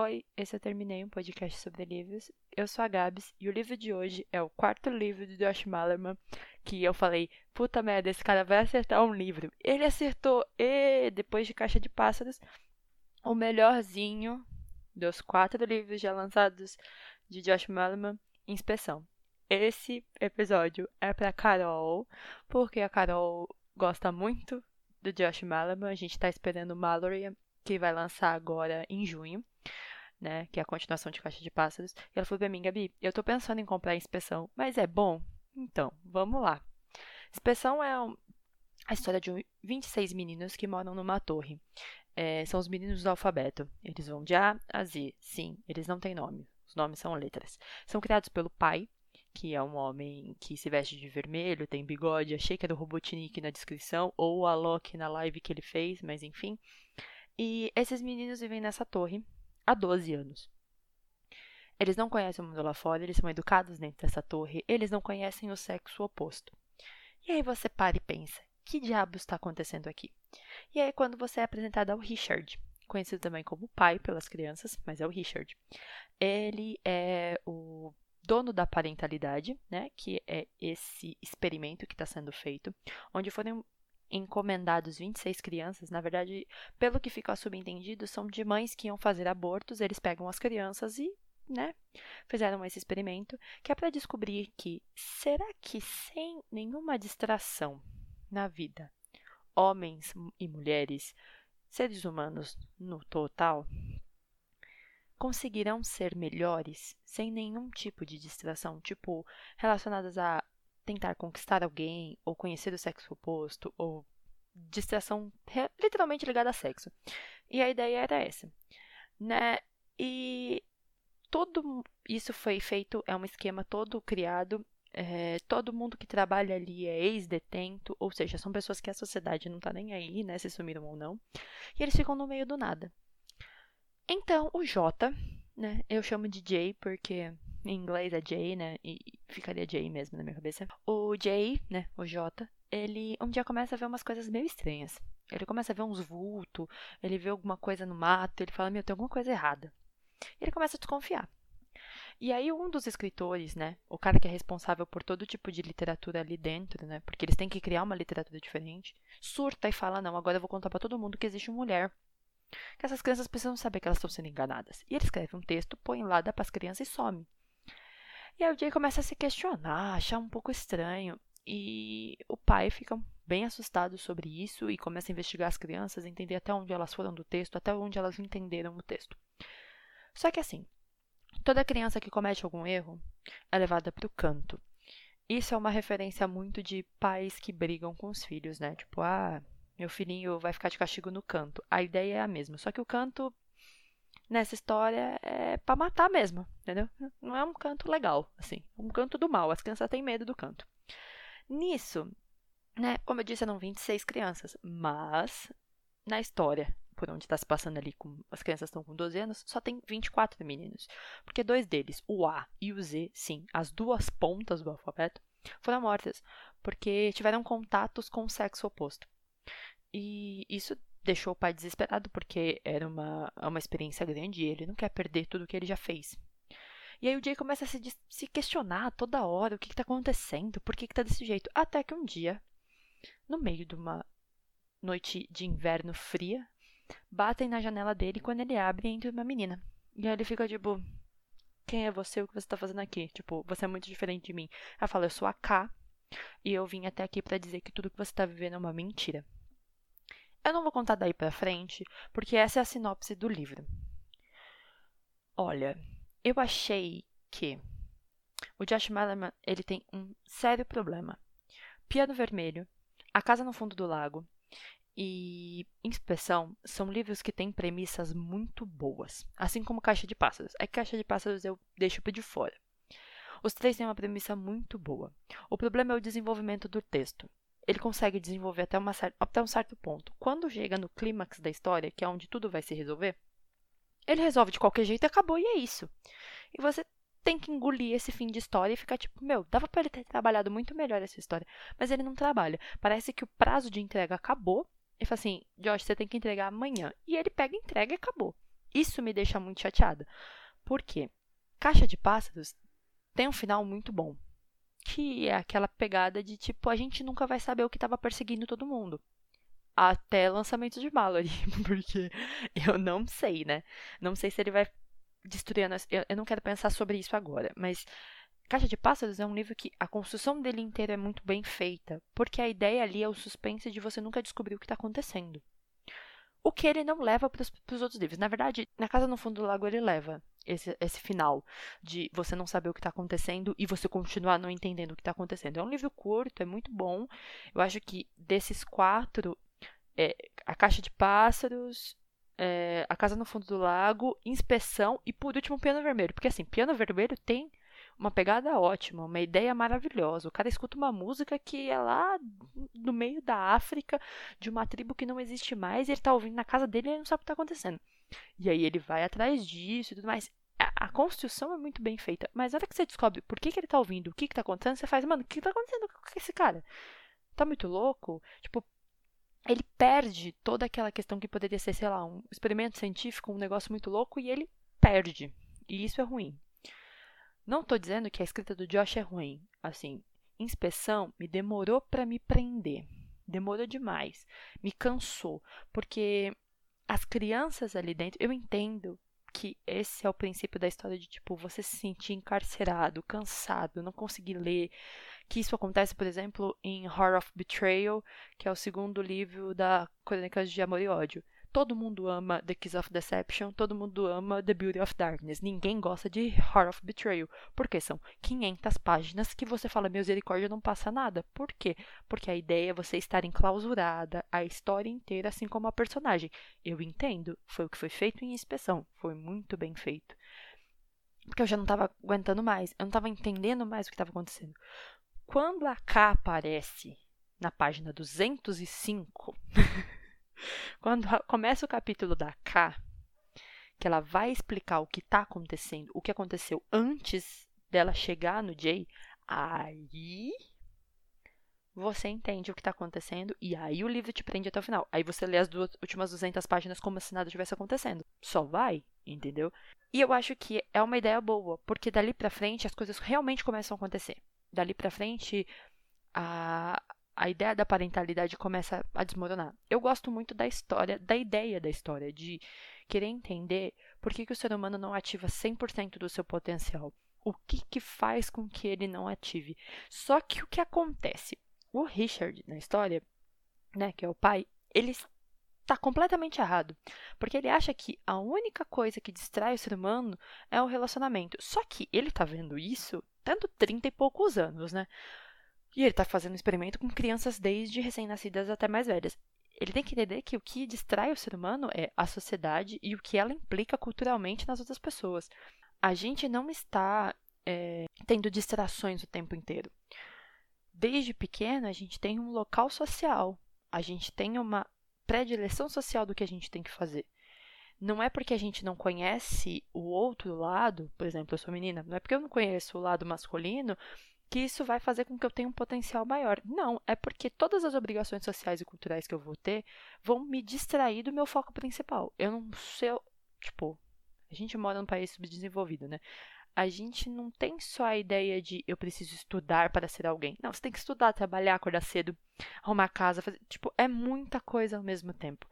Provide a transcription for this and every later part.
Oi, esse eu terminei um podcast sobre livros. Eu sou a Gabs e o livro de hoje é o quarto livro de Josh Malerman, que eu falei, puta merda, esse cara vai acertar um livro. Ele acertou, e depois de Caixa de Pássaros, o melhorzinho dos quatro livros já lançados de Josh Malerman, Inspeção. Esse episódio é para Carol, porque a Carol gosta muito do Josh Malerman. A gente está esperando o Mallory, que vai lançar agora em junho né? Que é a continuação de Caixa de Pássaros. E ela falou pra mim, Gabi, eu tô pensando em comprar a inspeção, mas é bom? Então, vamos lá. Inspeção é a história de 26 meninos que moram numa torre. É, são os meninos do alfabeto. Eles vão de A a Z. Sim, eles não têm nome. Os nomes são letras. São criados pelo pai, que é um homem que se veste de vermelho, tem bigode. Achei que era o Robotnik na descrição, ou a Loki na live que ele fez, mas enfim. E esses meninos vivem nessa torre, há 12 anos. Eles não conhecem o mundo lá fora, eles são educados dentro dessa torre, eles não conhecem o sexo oposto. E aí você para e pensa: que diabos está acontecendo aqui? E aí, quando você é apresentado ao Richard, conhecido também como pai pelas crianças, mas é o Richard, ele é o dono da parentalidade, né, que é esse experimento que está sendo feito, onde foram encomendados 26 crianças, na verdade, pelo que fica subentendido, são de mães que iam fazer abortos, eles pegam as crianças e, né, fizeram esse experimento, que é para descobrir que será que sem nenhuma distração na vida, homens e mulheres, seres humanos no total, conseguirão ser melhores sem nenhum tipo de distração, tipo, relacionadas a tentar conquistar alguém, ou conhecer o sexo oposto, ou distração literalmente ligada a sexo. E a ideia era essa, né? E todo isso foi feito, é um esquema todo criado. É, todo mundo que trabalha ali é ex-detento, ou seja, são pessoas que a sociedade não tá nem aí, né? Se sumiram ou não. E eles ficam no meio do nada. Então, o J, né? Eu chamo de J porque em inglês é Jay, né? E ficaria Jay mesmo na minha cabeça. O Jay, né? O J, ele um dia começa a ver umas coisas meio estranhas. Ele começa a ver uns vultos, ele vê alguma coisa no mato, ele fala, meu, tem alguma coisa errada. Ele começa a desconfiar. E aí um dos escritores, né, o cara que é responsável por todo tipo de literatura ali dentro, né, porque eles têm que criar uma literatura diferente, surta e fala, não, agora eu vou contar para todo mundo que existe uma mulher. Que essas crianças precisam saber que elas estão sendo enganadas. E ele escreve um texto, põe lá, dá para as crianças e some. E aí o Jay começa a se questionar, achar um pouco estranho. E o pai fica bem assustado sobre isso e começa a investigar as crianças, entender até onde elas foram do texto, até onde elas entenderam o texto. Só que assim, toda criança que comete algum erro é levada para o canto. Isso é uma referência muito de pais que brigam com os filhos, né? Tipo, ah, meu filhinho vai ficar de castigo no canto. A ideia é a mesma, só que o canto nessa história é para matar mesmo, entendeu? Não é um canto legal, assim, é um canto do mal. As crianças têm medo do canto. Nisso, né, como eu disse, eram 26 crianças, mas na história, por onde está se passando ali, com, as crianças estão com 12 anos, só tem 24 meninos. Porque dois deles, o A e o Z, sim, as duas pontas do alfabeto, foram mortas, porque tiveram contatos com o sexo oposto. E isso deixou o pai desesperado porque era uma, uma experiência grande e ele não quer perder tudo que ele já fez. E aí o Jay começa a se, se questionar toda hora o que está acontecendo, por que está desse jeito. Até que um dia, no meio de uma noite de inverno fria, batem na janela dele quando ele abre entra uma menina. E aí ele fica tipo, quem é você? O que você está fazendo aqui? Tipo, você é muito diferente de mim. Ela fala, eu sou a K e eu vim até aqui para dizer que tudo que você está vivendo é uma mentira. Eu não vou contar daí para frente, porque essa é a sinopse do livro. Olha, eu achei que o Josh Malerman, ele tem um sério problema. Piano Vermelho, A Casa no Fundo do Lago e Inspeção são livros que têm premissas muito boas, assim como Caixa de Pássaros. É que Caixa de Pássaros eu deixo de fora. Os três têm uma premissa muito boa. O problema é o desenvolvimento do texto ele consegue desenvolver até, uma, até um certo ponto. Quando chega no clímax da história, que é onde tudo vai se resolver, ele resolve de qualquer jeito e acabou, e é isso. E você tem que engolir esse fim de história e ficar tipo, meu, dava para ele ter trabalhado muito melhor essa história, mas ele não trabalha. Parece que o prazo de entrega acabou. E fala assim, Josh, você tem que entregar amanhã. E ele pega, entrega e acabou. Isso me deixa muito chateada. Por quê? Caixa de Pássaros tem um final muito bom. Que é aquela pegada de tipo, a gente nunca vai saber o que estava perseguindo todo mundo. Até lançamento de Mallory. Porque eu não sei, né? Não sei se ele vai destruir. Eu, eu não quero pensar sobre isso agora. Mas Caixa de Pássaros é um livro que a construção dele inteiro é muito bem feita, porque a ideia ali é o suspense de você nunca descobrir o que está acontecendo. O que ele não leva para os outros livros. Na verdade, na Casa no Fundo do Lago ele leva esse, esse final de você não saber o que está acontecendo e você continuar não entendendo o que está acontecendo. É um livro curto, é muito bom. Eu acho que desses quatro, é, A Caixa de Pássaros, é, A Casa no Fundo do Lago, Inspeção e, por último, Piano Vermelho. Porque, assim, Piano Vermelho tem uma pegada ótima, uma ideia maravilhosa. O cara escuta uma música que é lá no meio da África, de uma tribo que não existe mais, e ele tá ouvindo na casa dele e ele não sabe o que tá acontecendo. E aí ele vai atrás disso e tudo mais. A, construção é muito bem feita, mas na hora que você descobre por que, que ele tá ouvindo, o que, que tá acontecendo, você faz, mano, o que tá acontecendo com esse cara? Tá muito louco? Tipo, ele perde toda aquela questão que poderia ser, sei lá, um experimento científico, um negócio muito louco, e ele perde. E isso é ruim. Não estou dizendo que a escrita do Josh é ruim. Assim, inspeção me demorou para me prender. Demorou demais. Me cansou. Porque as crianças ali dentro, eu entendo que esse é o princípio da história de tipo você se sentir encarcerado, cansado, não conseguir ler. Que isso acontece, por exemplo, em Horror of Betrayal, que é o segundo livro da Crônicas de Amor e Ódio. Todo mundo ama The Kiss of Deception, todo mundo ama The Beauty of Darkness. Ninguém gosta de Heart of Betrayal, porque são 500 páginas que você fala, misericórdia, não passa nada. Por quê? Porque a ideia é você estar enclausurada, a história inteira, assim como a personagem. Eu entendo, foi o que foi feito em inspeção, foi muito bem feito. Porque eu já não estava aguentando mais, eu não estava entendendo mais o que estava acontecendo. Quando a K aparece na página 205. Quando começa o capítulo da K, que ela vai explicar o que está acontecendo, o que aconteceu antes dela chegar no Jay, aí você entende o que está acontecendo e aí o livro te prende até o final. Aí você lê as duas últimas 200 páginas como se nada tivesse acontecendo. Só vai, entendeu? E eu acho que é uma ideia boa, porque dali para frente as coisas realmente começam a acontecer. Dali para frente a, a ideia da parentalidade começa a desmoronar. Eu gosto muito da história, da ideia da história, de querer entender por que, que o ser humano não ativa 100% do seu potencial. O que, que faz com que ele não ative? Só que o que acontece? O Richard, na história, né, que é o pai, ele está completamente errado. Porque ele acha que a única coisa que distrai o ser humano é o relacionamento. Só que ele está vendo isso tanto 30 e poucos anos, né? E ele está fazendo um experimento com crianças desde recém-nascidas até mais velhas. Ele tem que entender que o que distrai o ser humano é a sociedade e o que ela implica culturalmente nas outras pessoas. A gente não está é, tendo distrações o tempo inteiro. Desde pequeno, a gente tem um local social, a gente tem uma predileção social do que a gente tem que fazer. Não é porque a gente não conhece o outro lado, por exemplo, eu sou menina, não é porque eu não conheço o lado masculino que isso vai fazer com que eu tenha um potencial maior. Não, é porque todas as obrigações sociais e culturais que eu vou ter vão me distrair do meu foco principal. Eu não sei, tipo, a gente mora num país subdesenvolvido, né? A gente não tem só a ideia de eu preciso estudar para ser alguém. Não, você tem que estudar, trabalhar, acordar cedo, arrumar casa, fazer, tipo, é muita coisa ao mesmo tempo.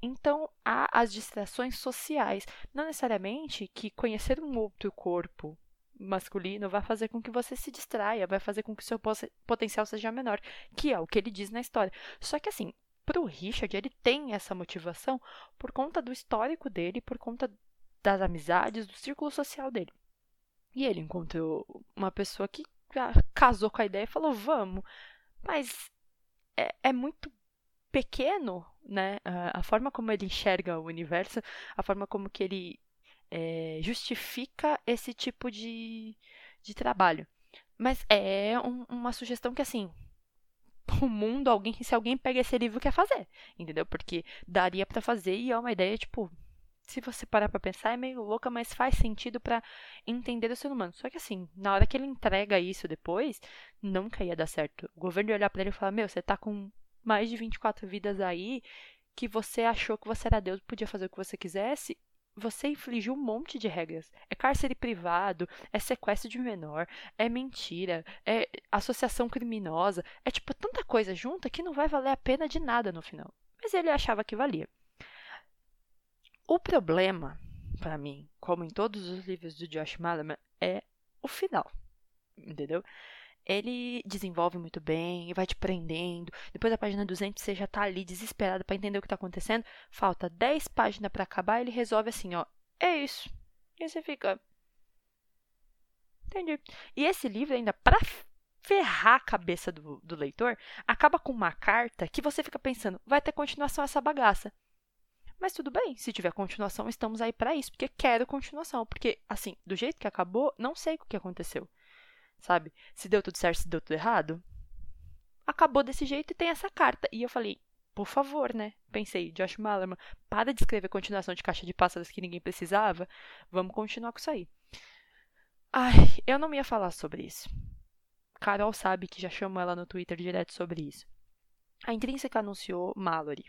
Então, há as distrações sociais, não necessariamente que conhecer um outro corpo, masculino vai fazer com que você se distraia, vai fazer com que seu potencial seja menor, que é o que ele diz na história. Só que assim, para o Richard, ele tem essa motivação por conta do histórico dele, por conta das amizades, do círculo social dele. E ele encontrou uma pessoa que casou com a ideia e falou: vamos. Mas é, é muito pequeno, né? A forma como ele enxerga o universo, a forma como que ele é, justifica esse tipo de, de trabalho. Mas é um, uma sugestão que, assim, o mundo, alguém, se alguém pega esse livro, quer fazer, entendeu? Porque daria para fazer e é uma ideia, tipo, se você parar para pensar, é meio louca, mas faz sentido para entender o ser humano. Só que assim, na hora que ele entrega isso depois, nunca ia dar certo. O governo ia olhar para ele e falar: Meu, você tá com mais de 24 vidas aí, que você achou que você era Deus, podia fazer o que você quisesse, você infligiu um monte de regras. É cárcere privado, é sequestro de menor, é mentira, é associação criminosa, é tipo tanta coisa junta que não vai valer a pena de nada no final. Mas ele achava que valia. O problema, para mim, como em todos os livros do Josh Malerman, é o final. Entendeu? Ele desenvolve muito bem e vai te prendendo. Depois da página 200 você já tá ali desesperado para entender o que tá acontecendo. Falta 10 páginas para acabar, ele resolve assim, ó, é isso. E você fica Entendi. E esse livro ainda para ferrar a cabeça do, do leitor, acaba com uma carta que você fica pensando, vai ter continuação essa bagaça. Mas tudo bem, se tiver continuação, estamos aí para isso, porque quero continuação, porque assim, do jeito que acabou, não sei o que aconteceu sabe? Se deu tudo certo, se deu tudo errado. Acabou desse jeito e tem essa carta. E eu falei, por favor, né? Pensei, Josh Malerman, para de escrever continuação de Caixa de Pássaros que ninguém precisava. Vamos continuar com isso aí. Ai, eu não ia falar sobre isso. Carol sabe que já chamou ela no Twitter direto sobre isso. A Intrínseca anunciou Mallory.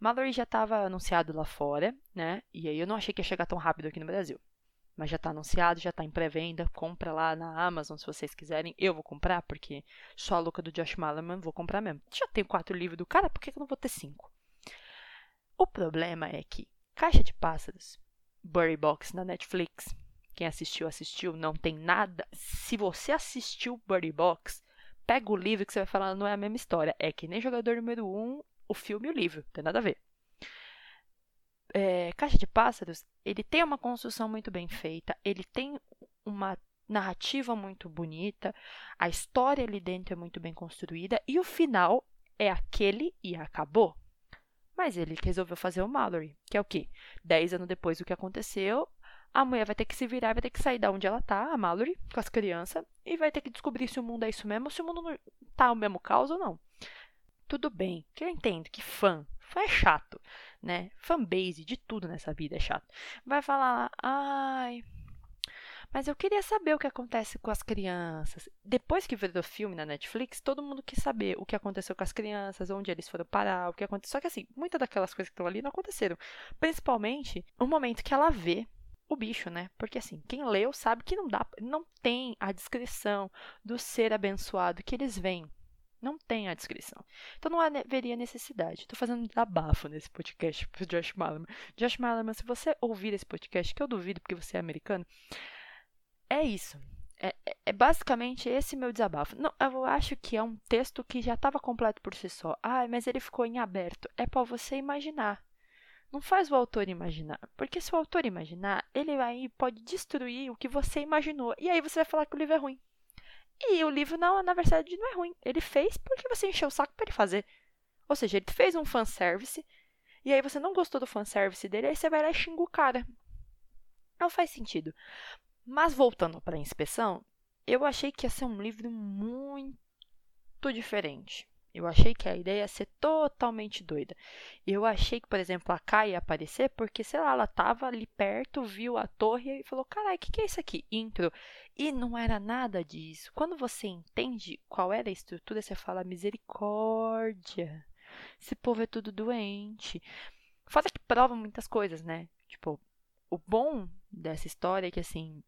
Mallory já estava anunciado lá fora, né? E aí eu não achei que ia chegar tão rápido aqui no Brasil mas já está anunciado, já está em pré-venda. Compra lá na Amazon se vocês quiserem. Eu vou comprar, porque sou a louca do Josh Malerman, vou comprar mesmo. Já tenho quatro livros do cara, por que eu não vou ter cinco? O problema é que Caixa de Pássaros, Burry Box na Netflix, quem assistiu, assistiu, não tem nada. Se você assistiu Burry Box, pega o livro que você vai falar, não é a mesma história. É que nem jogador número um, o filme e o livro, tem nada a ver é, Caixa de Pássaros, ele tem uma construção muito bem feita, ele tem uma narrativa muito bonita, a história ali dentro é muito bem construída e o final é aquele e acabou. Mas ele resolveu fazer o Mallory, que é o quê? Dez anos depois do que aconteceu, a mulher vai ter que se virar, vai ter que sair da onde ela tá, a Mallory, com as crianças, e vai ter que descobrir se o mundo é isso mesmo se o mundo não tá o mesmo caos ou não. Tudo bem, que eu entendo que fã, fã é chato né? Fanbase de tudo nessa vida é chato. Vai falar, ai, mas eu queria saber o que acontece com as crianças. Depois que virou filme na Netflix, todo mundo quis saber o que aconteceu com as crianças, onde eles foram parar, o que aconteceu. Só que assim, muitas daquelas coisas que estão ali não aconteceram. Principalmente o momento que ela vê o bicho, né? Porque assim, quem leu sabe que não dá, não tem a descrição do ser abençoado que eles veem. Não tem a descrição. Então não haveria necessidade. Estou fazendo um desabafo nesse podcast pro Josh Malerman. Josh Malerman, se você ouvir esse podcast, que eu duvido porque você é americano, é isso. É, é, é basicamente esse meu desabafo. Não, eu acho que é um texto que já estava completo por si só. Ah, mas ele ficou em aberto. É para você imaginar. Não faz o autor imaginar. Porque se o autor imaginar, ele aí pode destruir o que você imaginou. E aí você vai falar que o livro é ruim. E o livro, não, na verdade, não é ruim. Ele fez porque você encheu o saco para ele fazer. Ou seja, ele fez um fanservice, e aí você não gostou do fanservice dele, aí você vai lá e xinga o cara. Não faz sentido. Mas voltando para a inspeção, eu achei que ia ser um livro muito diferente. Eu achei que a ideia ia ser totalmente doida. Eu achei que, por exemplo, a Kai ia aparecer porque, sei lá, ela estava ali perto, viu a torre e falou: Caralho, o que, que é isso aqui? Intro. E não era nada disso. Quando você entende qual era a estrutura, você fala: misericórdia. Esse povo é tudo doente. Fora que prova muitas coisas, né? Tipo, o bom dessa história é que, assim.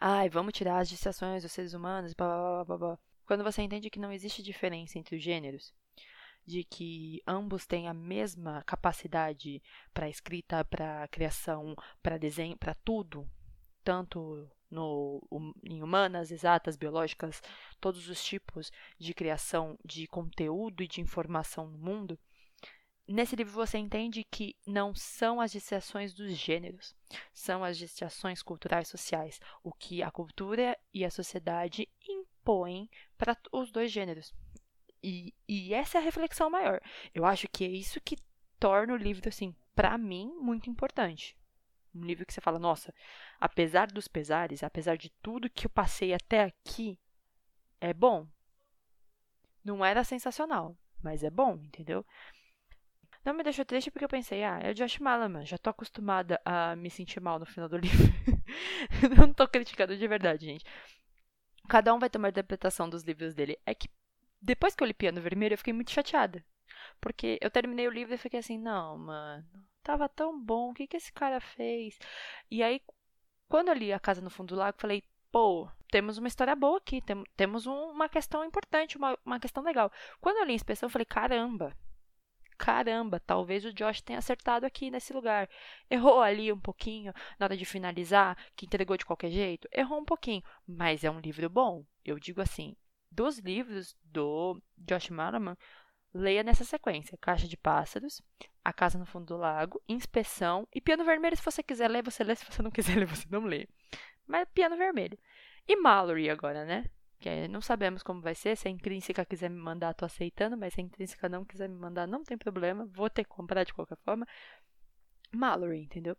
Ai, vamos tirar as distrações dos seres humanos, blá blá blá blá. Quando você entende que não existe diferença entre os gêneros, de que ambos têm a mesma capacidade para escrita, para criação, para desenho, para tudo, tanto no, em humanas, exatas, biológicas, todos os tipos de criação de conteúdo e de informação no mundo, nesse livro você entende que não são as distrações dos gêneros, são as distrações culturais sociais, o que a cultura e a sociedade para os dois gêneros. E, e essa é a reflexão maior. Eu acho que é isso que torna o livro, assim, para mim, muito importante. Um livro que você fala, nossa, apesar dos pesares, apesar de tudo que eu passei até aqui, é bom. Não era sensacional, mas é bom, entendeu? Não me deixou triste porque eu pensei, ah, é o Josh Malaman, já tô acostumada a me sentir mal no final do livro. não tô criticando de verdade, gente. Cada um vai ter uma interpretação dos livros dele. É que depois que eu li Piano Vermelho, eu fiquei muito chateada. Porque eu terminei o livro e fiquei assim, não, mano, tava tão bom, o que que esse cara fez? E aí, quando eu li A Casa no Fundo do Lago, falei, pô, temos uma história boa aqui, tem, temos um, uma questão importante, uma, uma questão legal. Quando eu li a inspeção, eu falei, caramba, caramba, talvez o Josh tenha acertado aqui nesse lugar. Errou ali um pouquinho na hora de finalizar, que entregou de qualquer jeito. Errou um pouquinho, mas é um livro bom. Eu digo assim, dos livros do Josh Malaman, leia nessa sequência: Caixa de Pássaros, A Casa no Fundo do Lago, Inspeção e Piano Vermelho. Se você quiser ler, você lê. Se você não quiser ler, você não lê. Mas Piano Vermelho. E Mallory agora, né? Que não sabemos como vai ser. Se a intrínseca quiser me mandar, tô aceitando. Mas se a intrínseca não quiser me mandar, não tem problema. Vou ter que comprar de qualquer forma. Mallory, entendeu?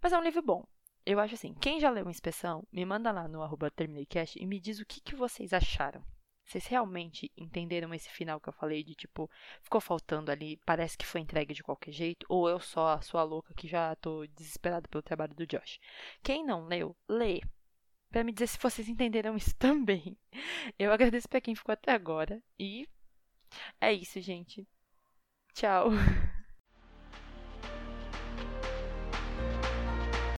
Mas é um livro bom. Eu acho assim, quem já leu Inspeção, me manda lá no arroba e me diz o que, que vocês acharam. Vocês realmente entenderam esse final que eu falei de tipo, ficou faltando ali, parece que foi entregue de qualquer jeito, ou eu só a sua louca que já tô desesperada pelo trabalho do Josh. Quem não leu, lê para me dizer se vocês entenderam isso também. Eu agradeço para quem ficou até agora e é isso, gente. Tchau.